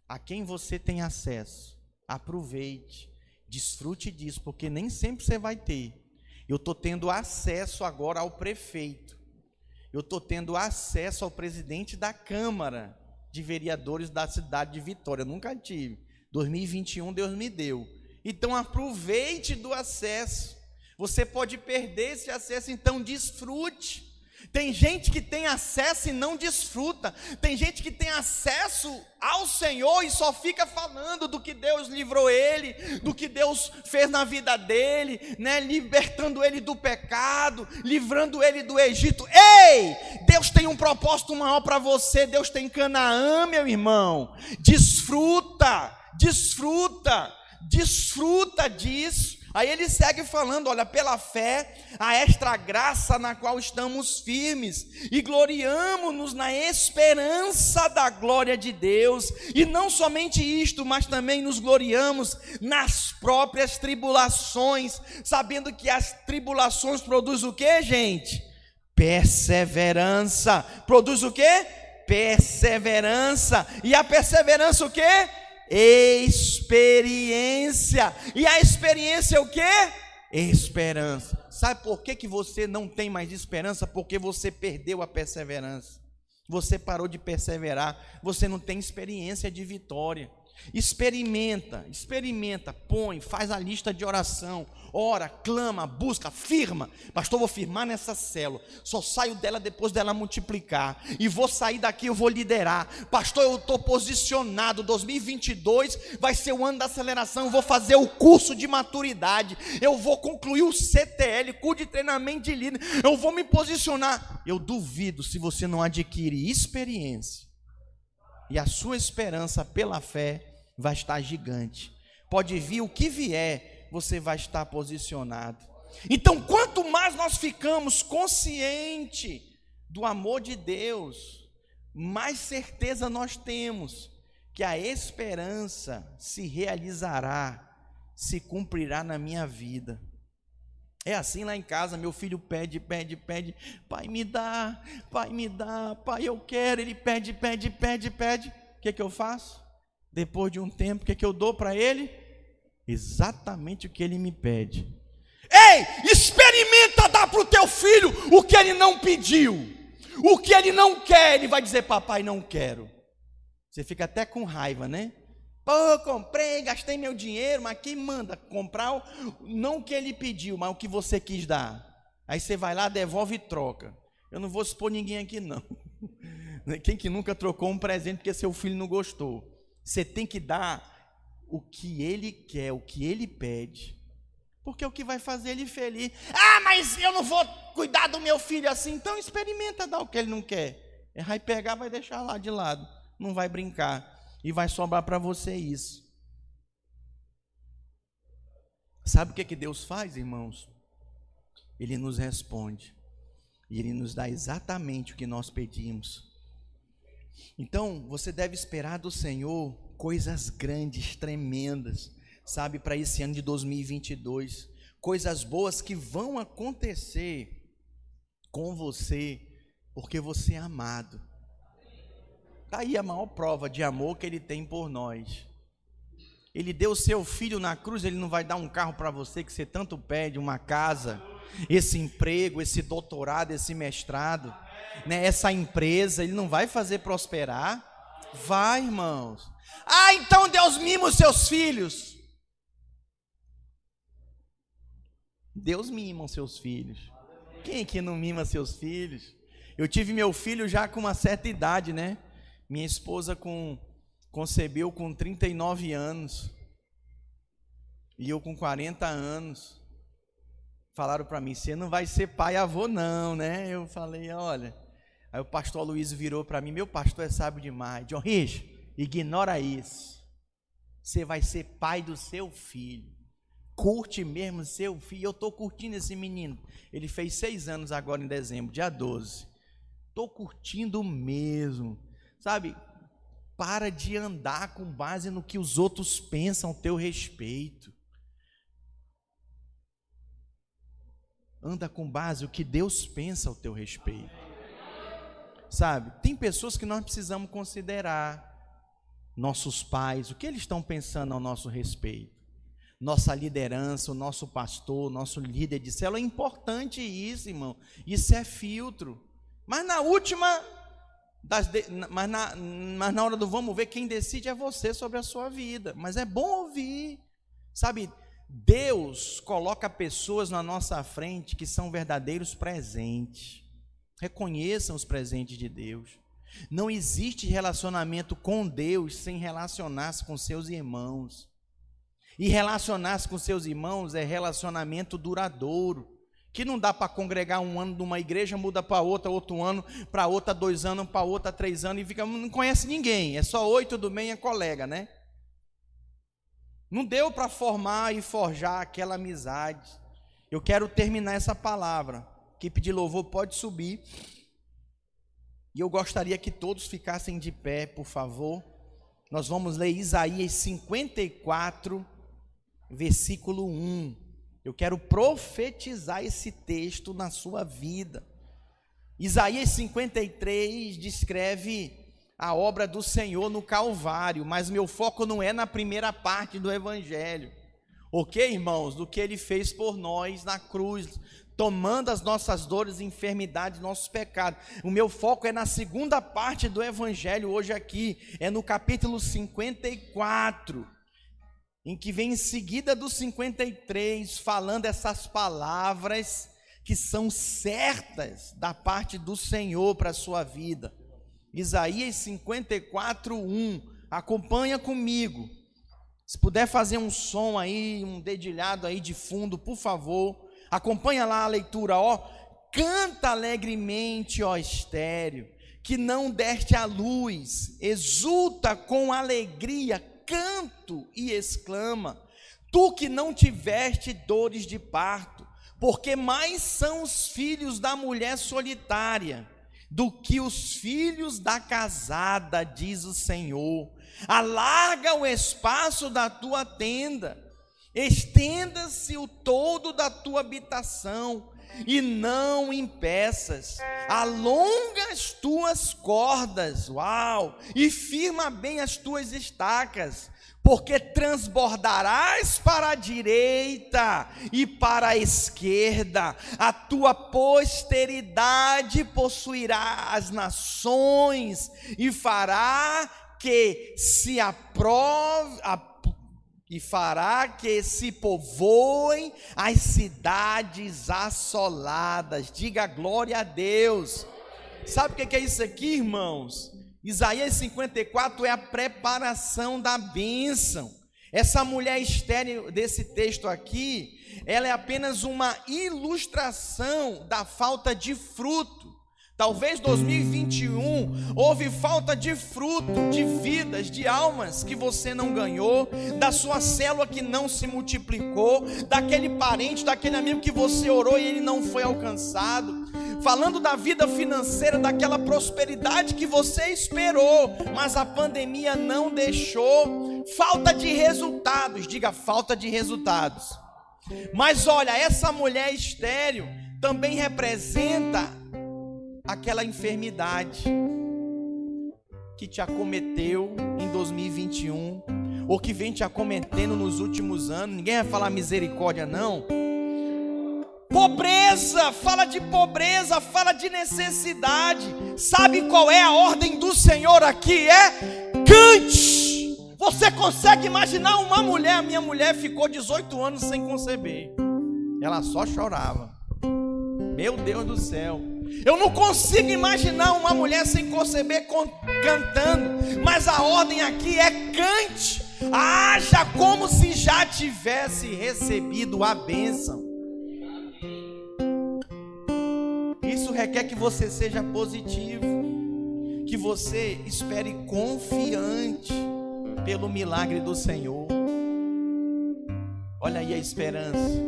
A quem você tem acesso, aproveite, desfrute disso, porque nem sempre você vai ter. Eu estou tendo acesso agora ao prefeito. Eu estou tendo acesso ao presidente da Câmara de vereadores da cidade de Vitória. Nunca tive. 2021 Deus me deu. Então aproveite do acesso. Você pode perder esse acesso, então desfrute. Tem gente que tem acesso e não desfruta. Tem gente que tem acesso ao Senhor e só fica falando do que Deus livrou ele, do que Deus fez na vida dele, né, libertando ele do pecado, livrando ele do Egito. Ei! Deus tem um propósito maior para você. Deus tem Canaã, meu irmão. Desfruta, desfruta, desfruta disso. Aí ele segue falando: olha, pela fé, a extra graça na qual estamos firmes, e gloriamo-nos na esperança da glória de Deus, e não somente isto, mas também nos gloriamos nas próprias tribulações, sabendo que as tribulações produzem o que, gente? Perseverança. Produz o quê? Perseverança. E a perseverança o quê? Experiência. E a experiência é o quê? Esperança. Sabe por que, que você não tem mais esperança? Porque você perdeu a perseverança. Você parou de perseverar. Você não tem experiência de vitória. Experimenta, experimenta, põe, faz a lista de oração, ora, clama, busca, firma. Pastor, vou firmar nessa célula. Só saio dela depois dela multiplicar. E vou sair daqui, eu vou liderar. Pastor, eu estou posicionado. 2022 vai ser o ano da aceleração. Eu vou fazer o curso de maturidade. Eu vou concluir o CTL, curso de treinamento de líder. Eu vou me posicionar. Eu duvido se você não adquirir experiência e a sua esperança pela fé vai estar gigante. Pode vir o que vier, você vai estar posicionado. Então, quanto mais nós ficamos consciente do amor de Deus, mais certeza nós temos que a esperança se realizará, se cumprirá na minha vida. É assim lá em casa, meu filho pede, pede, pede, pai me dá, pai me dá, pai eu quero, ele pede, pede, pede, pede. O que, que eu faço? Depois de um tempo, o que, que eu dou para ele? Exatamente o que ele me pede. Ei, experimenta dar para o teu filho o que ele não pediu, o que ele não quer, ele vai dizer, papai, não quero. Você fica até com raiva, né? Pô, comprei, gastei meu dinheiro, mas quem manda comprar não o que ele pediu, mas o que você quis dar. Aí você vai lá, devolve e troca. Eu não vou expor ninguém aqui, não. Quem que nunca trocou um presente porque seu filho não gostou? Você tem que dar o que ele quer, o que ele pede. Porque é o que vai fazer ele feliz. Ah, mas eu não vou cuidar do meu filho assim. Então experimenta dar o que ele não quer. Vai pegar, vai deixar lá de lado. Não vai brincar e vai sobrar para você isso. Sabe o que, que Deus faz, irmãos? Ele nos responde. E Ele nos dá exatamente o que nós pedimos. Então, você deve esperar do Senhor coisas grandes, tremendas, sabe, para esse ano de 2022. Coisas boas que vão acontecer com você, porque você é amado. Está aí a maior prova de amor que ele tem por nós. Ele deu o seu filho na cruz, ele não vai dar um carro para você que você tanto pede, uma casa, esse emprego, esse doutorado, esse mestrado, né, essa empresa, ele não vai fazer prosperar. Vai, irmãos. Ah, então Deus mima os seus filhos. Deus mima os seus filhos. Quem é que não mima seus filhos? Eu tive meu filho já com uma certa idade, né? Minha esposa com, concebeu com 39 anos. E eu com 40 anos. Falaram para mim: você não vai ser pai avô, não, né? Eu falei: olha. Aí o pastor Luiz virou para mim: meu pastor é sábio demais. John Rich, ignora isso. Você vai ser pai do seu filho. Curte mesmo seu filho. Eu estou curtindo esse menino. Ele fez seis anos agora em dezembro, dia 12. Estou curtindo mesmo. Sabe, para de andar com base no que os outros pensam a teu respeito. Anda com base no que Deus pensa ao teu respeito. Sabe, tem pessoas que nós precisamos considerar. Nossos pais, o que eles estão pensando ao nosso respeito. Nossa liderança, o nosso pastor, o nosso líder de célula, é importante isso, irmão. Isso é filtro. Mas na última de, mas, na, mas na hora do vamos ver, quem decide é você sobre a sua vida. Mas é bom ouvir. Sabe, Deus coloca pessoas na nossa frente que são verdadeiros presentes. Reconheçam os presentes de Deus. Não existe relacionamento com Deus sem relacionar-se com seus irmãos. E relacionar-se com seus irmãos é relacionamento duradouro que não dá para congregar um ano numa igreja, muda para outra, outro ano, para outra, dois anos, para outra, três anos, e fica, não conhece ninguém, é só oi, tudo bem, é colega, né? Não deu para formar e forjar aquela amizade. Eu quero terminar essa palavra. Equipe de louvor pode subir. E eu gostaria que todos ficassem de pé, por favor. Nós vamos ler Isaías 54, versículo 1. Eu quero profetizar esse texto na sua vida. Isaías 53 descreve a obra do Senhor no Calvário, mas meu foco não é na primeira parte do Evangelho, ok, irmãos? Do que ele fez por nós na cruz, tomando as nossas dores, enfermidades, nossos pecados. O meu foco é na segunda parte do Evangelho, hoje aqui, é no capítulo 54, em que vem em seguida do 53, falando essas palavras que são certas da parte do Senhor para a sua vida. Isaías 54, 1. Acompanha comigo. Se puder fazer um som aí, um dedilhado aí de fundo, por favor. Acompanha lá a leitura, ó. Canta alegremente, ó estéreo, que não deste a luz, exulta com alegria, canto e exclama. Tu que não tiveste dores de parto, porque mais são os filhos da mulher solitária do que os filhos da casada, diz o Senhor. Alarga o espaço da tua tenda, estenda-se o todo da tua habitação, e não impeças. Alonga as tuas cordas, uau, e firma bem as tuas estacas porque transbordarás para a direita e para a esquerda, a tua posteridade possuirá as nações e fará que se aprove, e fará que se povoem as cidades assoladas. Diga glória a Deus. Sabe o que é isso aqui, irmãos? Isaías 54 é a preparação da bênção. Essa mulher estéril desse texto aqui, ela é apenas uma ilustração da falta de fruto. Talvez 2021 houve falta de fruto, de vidas, de almas que você não ganhou, da sua célula que não se multiplicou, daquele parente, daquele amigo que você orou e ele não foi alcançado falando da vida financeira, daquela prosperidade que você esperou, mas a pandemia não deixou. Falta de resultados, diga falta de resultados. Mas olha, essa mulher estéril também representa aquela enfermidade que te acometeu em 2021 ou que vem te acometendo nos últimos anos. Ninguém vai falar misericórdia não Pobreza, fala de pobreza, fala de necessidade. Sabe qual é a ordem do Senhor aqui? É cante. Você consegue imaginar uma mulher? Minha mulher ficou 18 anos sem conceber. Ela só chorava. Meu Deus do céu. Eu não consigo imaginar uma mulher sem conceber cantando. Mas a ordem aqui é cante. Haja como se já tivesse recebido a bênção. Isso requer que você seja positivo, que você espere confiante pelo milagre do Senhor. Olha aí a esperança.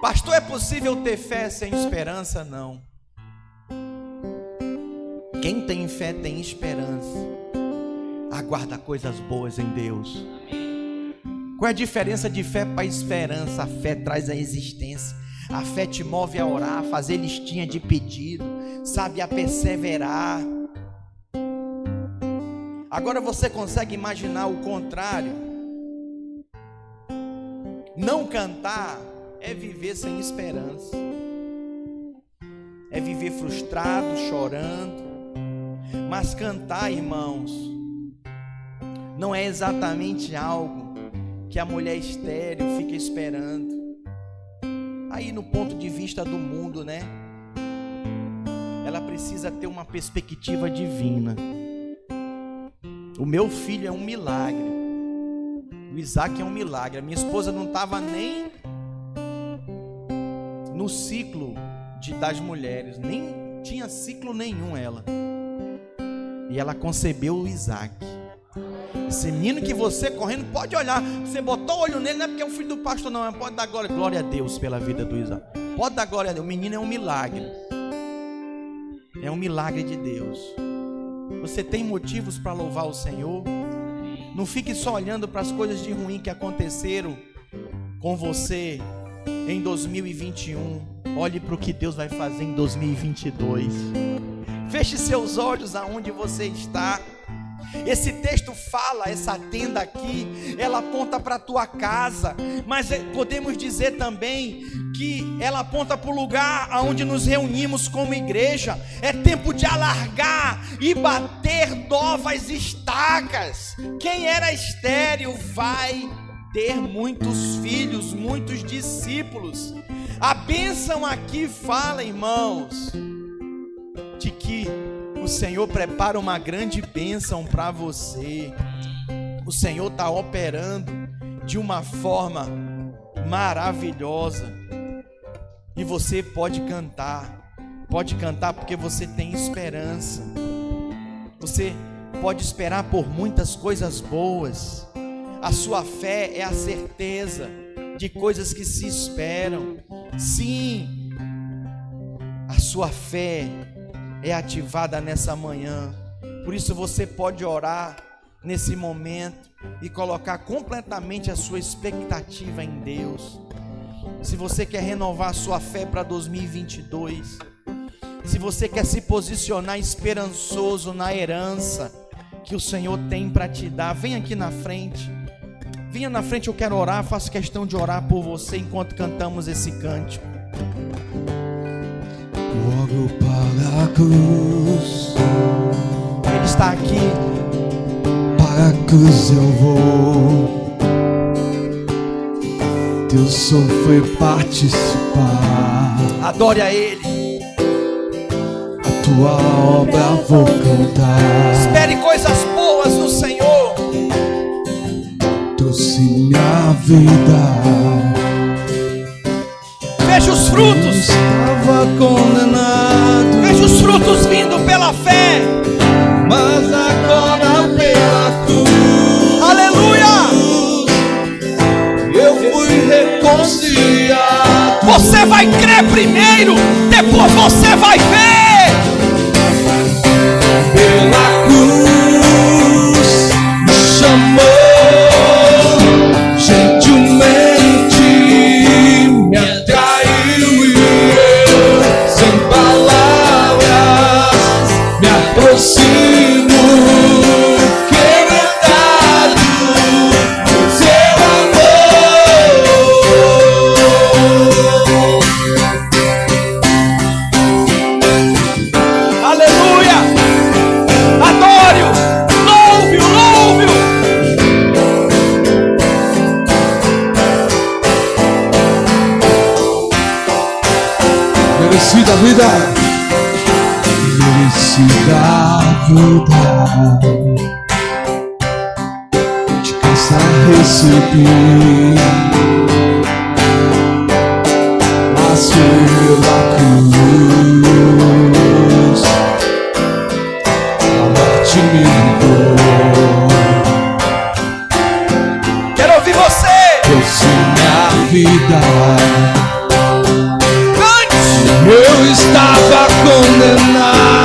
Pastor, é possível ter fé sem esperança? Não. Quem tem fé tem esperança. Aguarda coisas boas em Deus. Qual é a diferença de fé para esperança? A fé traz a existência. A fé te move a orar, a fazer listinha de pedido, sabe, a perseverar. Agora você consegue imaginar o contrário? Não cantar é viver sem esperança, é viver frustrado, chorando. Mas cantar, irmãos, não é exatamente algo que a mulher estéreo fica esperando. Aí no ponto de vista do mundo, né? Ela precisa ter uma perspectiva divina. O meu filho é um milagre. O Isaac é um milagre. A minha esposa não estava nem no ciclo de, das mulheres, nem tinha ciclo nenhum ela. E ela concebeu o Isaac. Esse menino que você correndo pode olhar. Você botou o olho nele, não é porque é o filho do pastor, não. Pode dar glória, glória a Deus pela vida do Isaac. Pode dar glória a Deus. O menino é um milagre. É um milagre de Deus. Você tem motivos para louvar o Senhor? Não fique só olhando para as coisas de ruim que aconteceram com você em 2021. Olhe para o que Deus vai fazer em 2022. Feche seus olhos aonde você está. Esse texto fala, essa tenda aqui, ela aponta para a tua casa, mas é, podemos dizer também que ela aponta para o lugar aonde nos reunimos como igreja. É tempo de alargar e bater novas estacas. Quem era estéril vai ter muitos filhos, muitos discípulos. A bênção aqui fala, irmãos, de que o Senhor prepara uma grande bênção para você. O Senhor está operando de uma forma maravilhosa. E você pode cantar, pode cantar porque você tem esperança. Você pode esperar por muitas coisas boas. A sua fé é a certeza de coisas que se esperam. Sim, a sua fé é ativada nessa manhã. Por isso você pode orar nesse momento e colocar completamente a sua expectativa em Deus. Se você quer renovar a sua fé para 2022, se você quer se posicionar esperançoso na herança que o Senhor tem para te dar, vem aqui na frente. Venha na frente, eu quero orar, faço questão de orar por você enquanto cantamos esse cântico. Logo para a cruz. Ele está aqui. Para a cruz eu vou. Teu foi participar. Adore a Ele. A tua obra vou cantar. Espere coisas boas no Senhor. Trouxe minha vida condenado. Veja os frutos vindo pela fé. Mas agora pela cruz. Aleluia. Eu fui reconciliado. Você vai crer primeiro, depois você vai ver. Vida, merecida vida. De cansar recebi, mas pela cruz, a morte me livrou. Quero ouvir você. Trouxe minha vida eu estava condenado.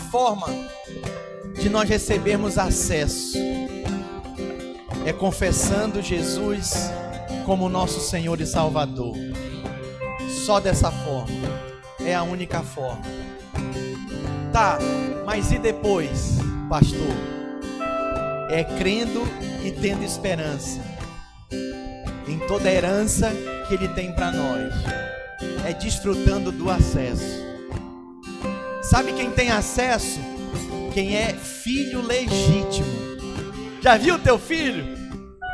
Forma de nós recebermos acesso. É confessando Jesus como nosso Senhor e Salvador. só dessa forma. É a única forma. Tá, mas e depois, pastor? É crendo e tendo esperança em toda a herança que Ele tem para nós. É desfrutando do acesso. Sabe quem tem acesso? Quem é filho legítimo. Já viu teu filho?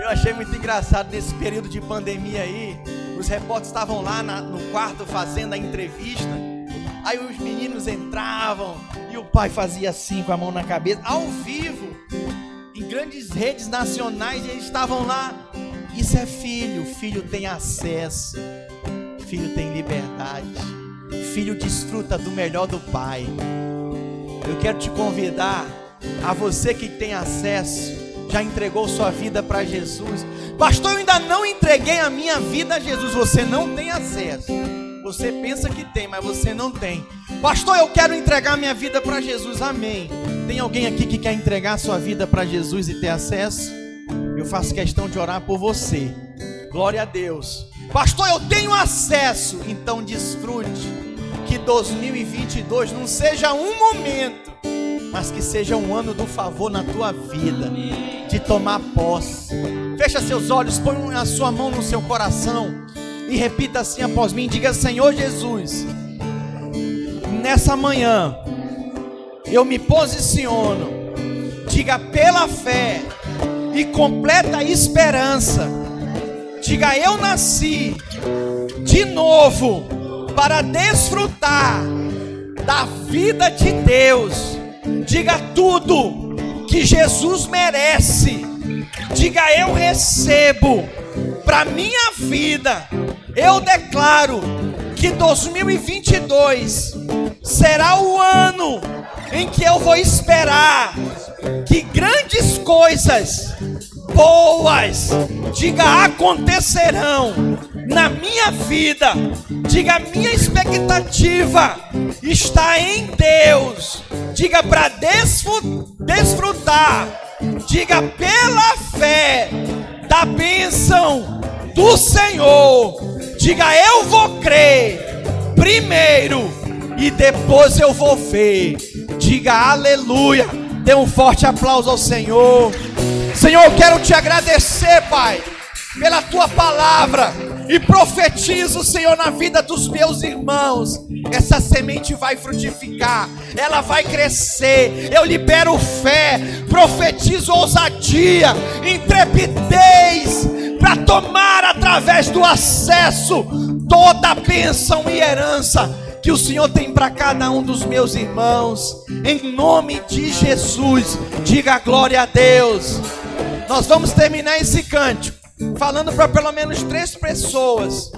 Eu achei muito engraçado nesse período de pandemia aí. Os repórteres estavam lá na, no quarto fazendo a entrevista. Aí os meninos entravam e o pai fazia assim com a mão na cabeça, ao vivo, em grandes redes nacionais, e eles estavam lá. Isso é filho, filho tem acesso, filho tem liberdade, filho desfruta do melhor do pai. Eu quero te convidar, a você que tem acesso, já entregou sua vida para Jesus. Pastor, eu ainda não entreguei a minha vida a Jesus. Você não tem acesso. Você pensa que tem, mas você não tem. Pastor, eu quero entregar minha vida para Jesus. Amém. Tem alguém aqui que quer entregar sua vida para Jesus e ter acesso? Eu faço questão de orar por você. Glória a Deus. Pastor, eu tenho acesso. Então desfrute. Que 2022 não seja um momento, mas que seja um ano do favor na tua vida, de tomar posse. Fecha seus olhos, põe a sua mão no seu coração e repita assim após mim: diga, Senhor Jesus, nessa manhã eu me posiciono, diga pela fé e completa esperança, diga eu nasci de novo para desfrutar da vida de Deus, diga tudo que Jesus merece, diga eu recebo para minha vida. Eu declaro que 2022 será o ano em que eu vou esperar que grandes coisas boas, diga, acontecerão na minha vida. Diga, minha expectativa está em Deus. Diga para desfrutar. Diga pela fé da bênção do Senhor Diga, eu vou crer primeiro e depois eu vou ver. Diga aleluia. Dê um forte aplauso ao Senhor. Senhor, eu quero te agradecer, Pai, pela tua palavra. E profetizo, Senhor, na vida dos meus irmãos. Essa semente vai frutificar, ela vai crescer. Eu libero fé, profetizo ousadia, intrepidez para tomar através do acesso toda a bênção e herança que o Senhor tem para cada um dos meus irmãos. Em nome de Jesus, diga glória a Deus. Nós vamos terminar esse cântico falando para pelo menos três pessoas.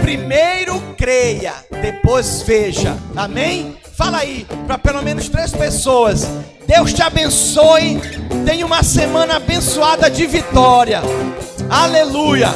Primeiro creia, depois veja. Amém? Fala aí para pelo menos três pessoas. Deus te abençoe. Tenha uma semana abençoada de vitória. Aleluia.